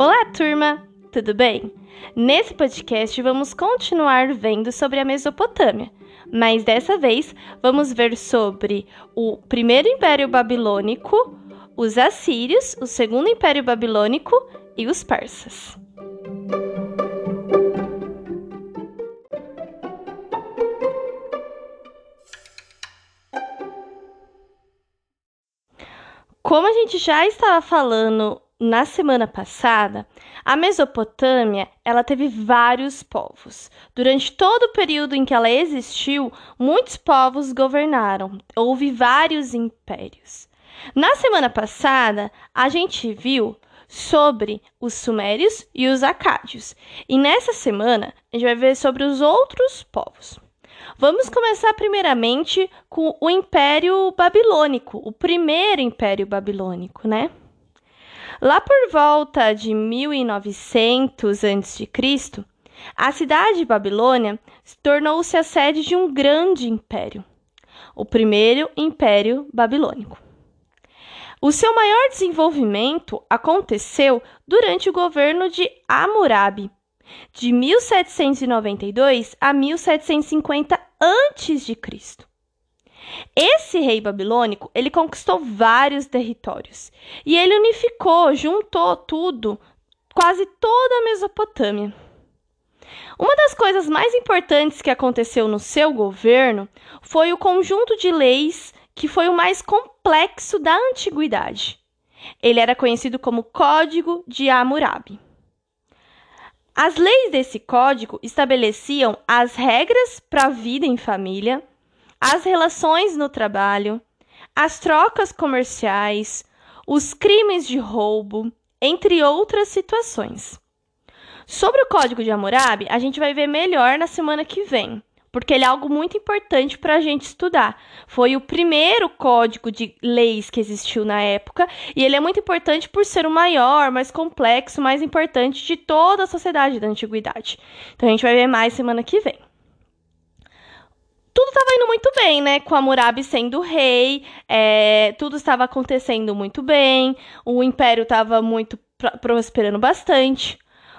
Olá, turma! Tudo bem? Nesse podcast vamos continuar vendo sobre a Mesopotâmia, mas dessa vez vamos ver sobre o primeiro império babilônico, os assírios, o segundo império babilônico e os persas. Como a gente já estava falando na semana passada, a Mesopotâmia, ela teve vários povos. Durante todo o período em que ela existiu, muitos povos governaram. Houve vários impérios. Na semana passada, a gente viu sobre os sumérios e os acádios. E nessa semana, a gente vai ver sobre os outros povos. Vamos começar primeiramente com o Império Babilônico, o primeiro Império Babilônico, né? Lá por volta de 1900 a.C., a cidade de Babilônia tornou-se a sede de um grande império, o primeiro Império Babilônico. O seu maior desenvolvimento aconteceu durante o governo de Hammurabi, de 1792 a 1750 a.C. Esse rei babilônico, ele conquistou vários territórios e ele unificou, juntou tudo, quase toda a Mesopotâmia. Uma das coisas mais importantes que aconteceu no seu governo foi o conjunto de leis que foi o mais complexo da antiguidade. Ele era conhecido como Código de Hammurabi. As leis desse código estabeleciam as regras para a vida em família, as relações no trabalho, as trocas comerciais, os crimes de roubo, entre outras situações. Sobre o Código de Hammurabi, a gente vai ver melhor na semana que vem, porque ele é algo muito importante para a gente estudar. Foi o primeiro código de leis que existiu na época e ele é muito importante por ser o maior, mais complexo, mais importante de toda a sociedade da antiguidade. Então a gente vai ver mais semana que vem tudo estava indo muito bem, né? Com Hammurabi sendo rei, é, tudo estava acontecendo muito bem, o império estava muito prosperando bastante.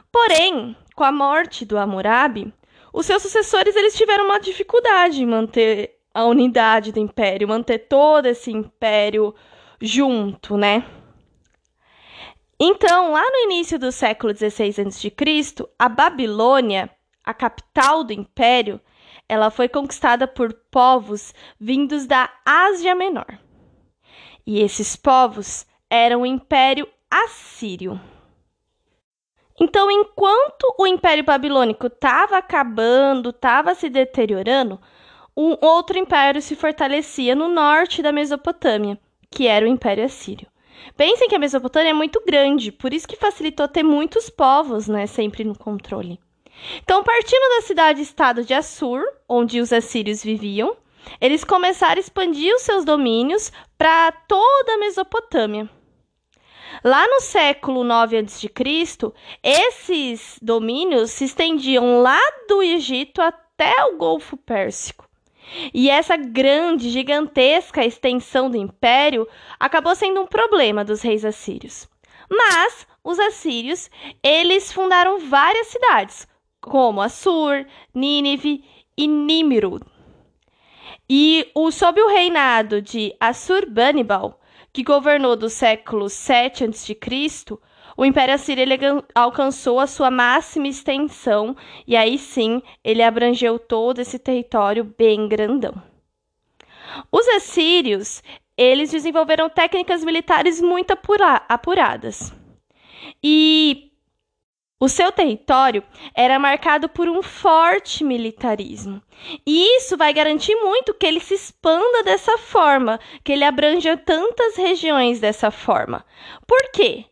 Porém, com a morte do Hammurabi, os seus sucessores eles tiveram uma dificuldade em manter a unidade do império, manter todo esse império junto, né? Então, lá no início do século XVI a.C., a Babilônia, a capital do império, ela foi conquistada por povos vindos da Ásia Menor. E esses povos eram o Império Assírio. Então, enquanto o Império Babilônico estava acabando, estava se deteriorando, um outro império se fortalecia no norte da Mesopotâmia, que era o Império Assírio. Pensem que a Mesopotâmia é muito grande, por isso que facilitou ter muitos povos, né, sempre no controle. Então, partindo da cidade-estado de Assur, onde os assírios viviam, eles começaram a expandir os seus domínios para toda a Mesopotâmia. Lá no século 9 a.C., esses domínios se estendiam lá do Egito até o Golfo Pérsico. E essa grande, gigantesca extensão do império acabou sendo um problema dos reis assírios. Mas os assírios, eles fundaram várias cidades, como Assur, Nínive e Nimrud. E o, sob o reinado de Assurbanipal, que governou do século 7 a.C., o Império Assírio alcançou a sua máxima extensão e aí sim ele abrangeu todo esse território bem grandão. Os assírios eles desenvolveram técnicas militares muito apura apuradas. E o seu território era marcado por um forte militarismo. E isso vai garantir muito que ele se expanda dessa forma, que ele abranja tantas regiões dessa forma. Por quê?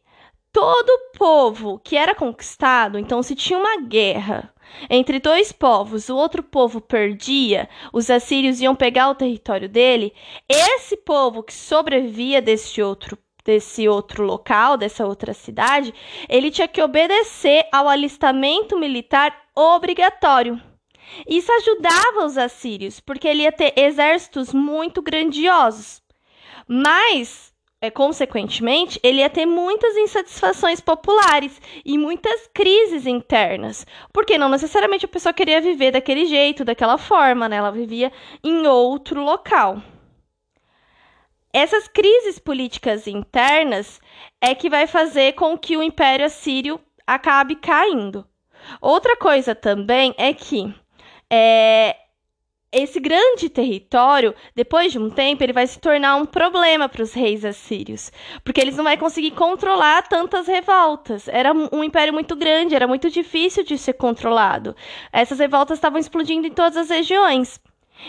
Todo povo que era conquistado, então se tinha uma guerra entre dois povos, o outro povo perdia, os assírios iam pegar o território dele, esse povo que sobrevivia desse outro desse outro local, dessa outra cidade, ele tinha que obedecer ao alistamento militar obrigatório. Isso ajudava os assírios, porque ele ia ter exércitos muito grandiosos. Mas é, consequentemente, ele ia ter muitas insatisfações populares e muitas crises internas, porque não necessariamente a pessoa queria viver daquele jeito, daquela forma, né? Ela vivia em outro local. Essas crises políticas internas é que vai fazer com que o Império Assírio acabe caindo. Outra coisa também é que é, esse grande território, depois de um tempo, ele vai se tornar um problema para os reis assírios, porque eles não vão conseguir controlar tantas revoltas. Era um império muito grande, era muito difícil de ser controlado. Essas revoltas estavam explodindo em todas as regiões.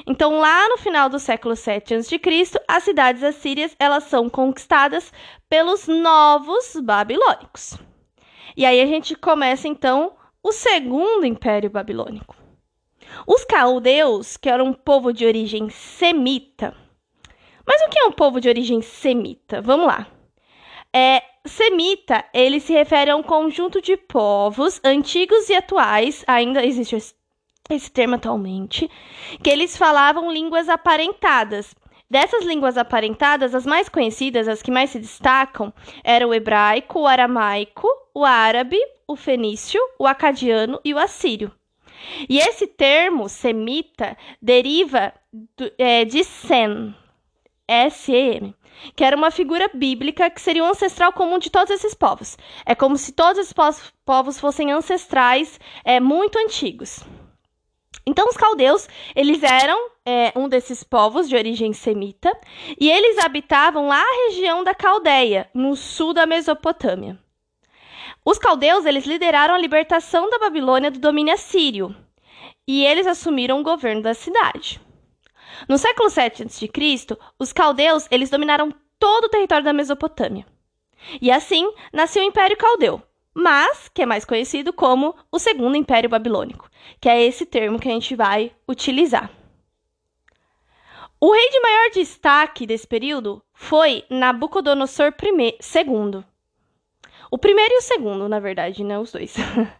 Então, lá no final do século 7 a.C., as cidades assírias elas são conquistadas pelos novos babilônicos. E aí a gente começa então o segundo império babilônico. Os caldeus, que eram um povo de origem semita. Mas o que é um povo de origem semita? Vamos lá. É, semita, ele se refere a um conjunto de povos antigos e atuais, ainda existe esse termo atualmente, que eles falavam línguas aparentadas. Dessas línguas aparentadas, as mais conhecidas, as que mais se destacam, eram o hebraico, o aramaico, o árabe, o fenício, o acadiano e o assírio. E esse termo semita deriva do, é, de Sem, S-E-M, que era uma figura bíblica que seria o ancestral comum de todos esses povos. É como se todos esses povos fossem ancestrais é, muito antigos. Então, os caldeus, eles eram é, um desses povos de origem semita, e eles habitavam lá a região da Caldeia, no sul da Mesopotâmia. Os caldeus, eles lideraram a libertação da Babilônia do domínio assírio, e eles assumiram o governo da cidade. No século 7 a.C., os caldeus, eles dominaram todo o território da Mesopotâmia. E assim, nasceu o Império Caldeu, mas que é mais conhecido como o Segundo Império Babilônico, que é esse termo que a gente vai utilizar. O rei de maior destaque desse período foi Nabucodonosor II. O primeiro e o segundo, na verdade, né? Os dois.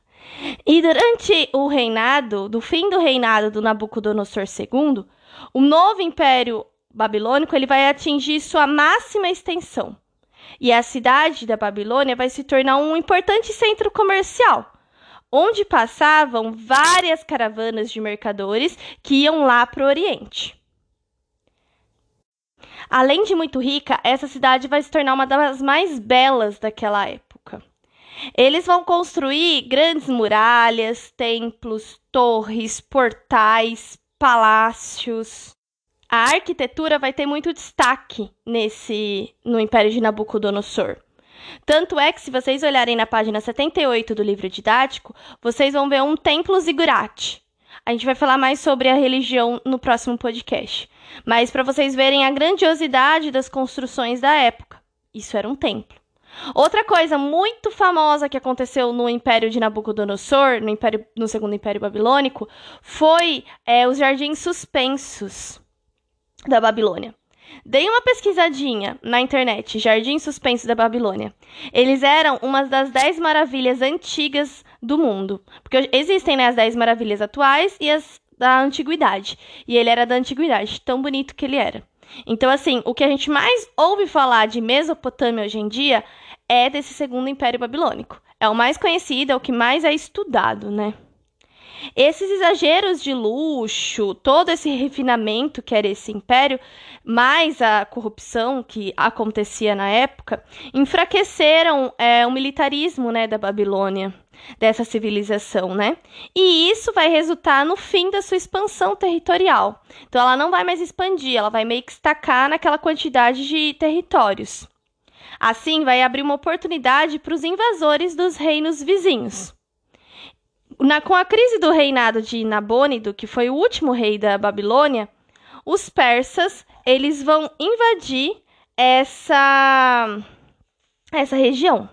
e durante o reinado, do fim do reinado do Nabucodonosor II, o novo império babilônico ele vai atingir sua máxima extensão e a cidade da Babilônia vai se tornar um importante centro comercial, onde passavam várias caravanas de mercadores que iam lá para o Oriente. Além de muito rica, essa cidade vai se tornar uma das mais belas daquela época. Eles vão construir grandes muralhas, templos, torres, portais, palácios a arquitetura vai ter muito destaque nesse no Império de Nabucodonosor. Tanto é que, se vocês olharem na página 78 do livro didático, vocês vão ver um templo zigurate. A gente vai falar mais sobre a religião no próximo podcast. Mas para vocês verem a grandiosidade das construções da época, isso era um templo. Outra coisa muito famosa que aconteceu no Império de Nabucodonosor, no, Império, no Segundo Império Babilônico, foi é, os jardins suspensos da Babilônia. Dei uma pesquisadinha na internet, Jardim Suspenso da Babilônia. Eles eram uma das dez maravilhas antigas do mundo. Porque existem né, as dez maravilhas atuais e as da antiguidade. E ele era da antiguidade, tão bonito que ele era. Então, assim, o que a gente mais ouve falar de Mesopotâmia hoje em dia é desse segundo Império Babilônico. É o mais conhecido, é o que mais é estudado, né? Esses exageros de luxo, todo esse refinamento que era esse império, mais a corrupção que acontecia na época, enfraqueceram é, o militarismo né, da Babilônia, dessa civilização, né? E isso vai resultar no fim da sua expansão territorial. Então ela não vai mais expandir, ela vai meio que estacar naquela quantidade de territórios. Assim, vai abrir uma oportunidade para os invasores dos reinos vizinhos na, com a crise do reinado de Nabônido, que foi o último rei da Babilônia, os persas eles vão invadir essa essa região.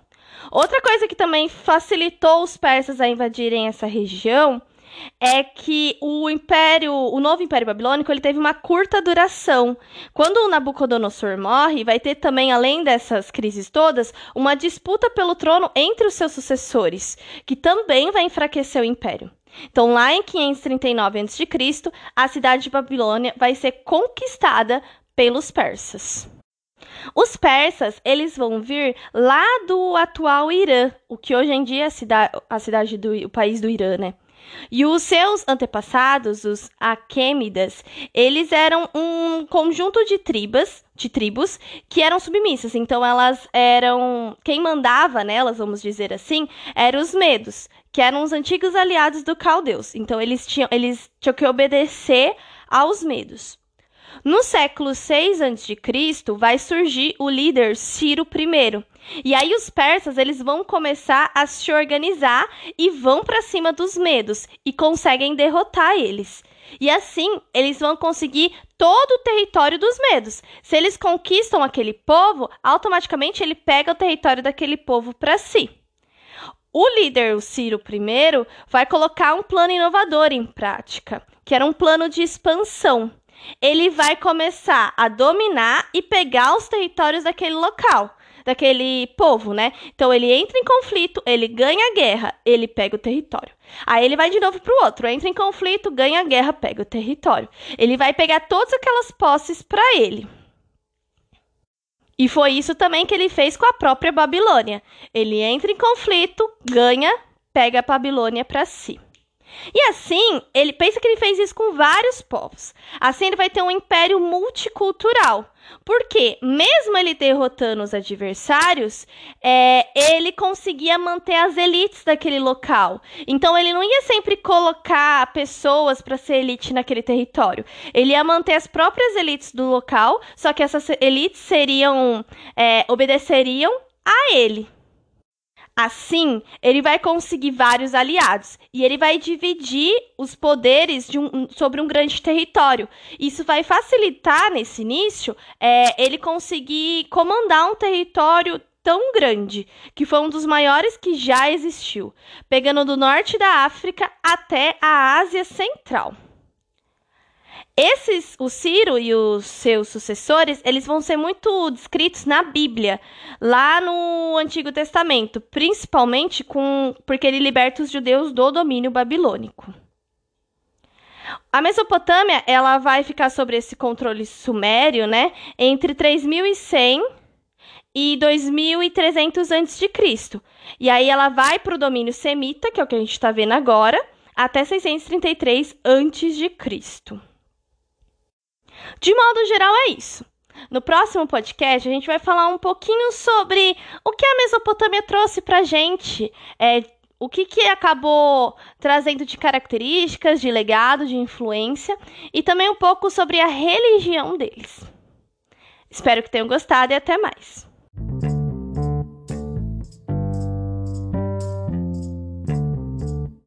Outra coisa que também facilitou os persas a invadirem essa região é que o império, o novo império babilônico, ele teve uma curta duração. Quando o Nabucodonosor morre, vai ter também, além dessas crises todas, uma disputa pelo trono entre os seus sucessores, que também vai enfraquecer o império. Então, lá em 539 a.C., a cidade de Babilônia vai ser conquistada pelos persas. Os persas, eles vão vir lá do atual Irã, o que hoje em dia é a, cida a cidade do o país do Irã, né? E os seus antepassados, os Aquêmidas, eles eram um conjunto de tribos, de tribos que eram submissas. Então elas eram quem mandava nelas, vamos dizer assim, eram os medos, que eram os antigos aliados do caldeus. Então eles tinham eles tinham que obedecer aos medos. No século 6 a.C., vai surgir o líder Ciro I. E aí os persas, eles vão começar a se organizar e vão para cima dos medos e conseguem derrotar eles. E assim, eles vão conseguir todo o território dos medos. Se eles conquistam aquele povo, automaticamente ele pega o território daquele povo para si. O líder, o Ciro I, vai colocar um plano inovador em prática, que era um plano de expansão ele vai começar a dominar e pegar os territórios daquele local, daquele povo, né? Então ele entra em conflito, ele ganha a guerra, ele pega o território. Aí ele vai de novo para o outro, entra em conflito, ganha a guerra, pega o território. Ele vai pegar todas aquelas posses para ele. E foi isso também que ele fez com a própria Babilônia. Ele entra em conflito, ganha, pega a Babilônia para si. E assim, ele pensa que ele fez isso com vários povos. Assim, ele vai ter um império multicultural. Porque, mesmo ele derrotando os adversários, é, ele conseguia manter as elites daquele local. Então, ele não ia sempre colocar pessoas para ser elite naquele território. Ele ia manter as próprias elites do local, só que essas elites seriam, é, obedeceriam a ele. Assim, ele vai conseguir vários aliados e ele vai dividir os poderes um, sobre um grande território. Isso vai facilitar, nesse início, é, ele conseguir comandar um território tão grande, que foi um dos maiores que já existiu, pegando do norte da África até a Ásia Central. Esses, o Ciro e os seus sucessores, eles vão ser muito descritos na Bíblia, lá no Antigo Testamento, principalmente com porque ele liberta os judeus do domínio babilônico. A Mesopotâmia, ela vai ficar sobre esse controle sumério, né, entre 3100 e 2300 a.C. E aí ela vai para o domínio semita, que é o que a gente está vendo agora, até 633 a.C. De modo geral, é isso. No próximo podcast, a gente vai falar um pouquinho sobre o que a Mesopotâmia trouxe para gente, é, o que, que acabou trazendo de características, de legado, de influência, e também um pouco sobre a religião deles. Espero que tenham gostado e até mais.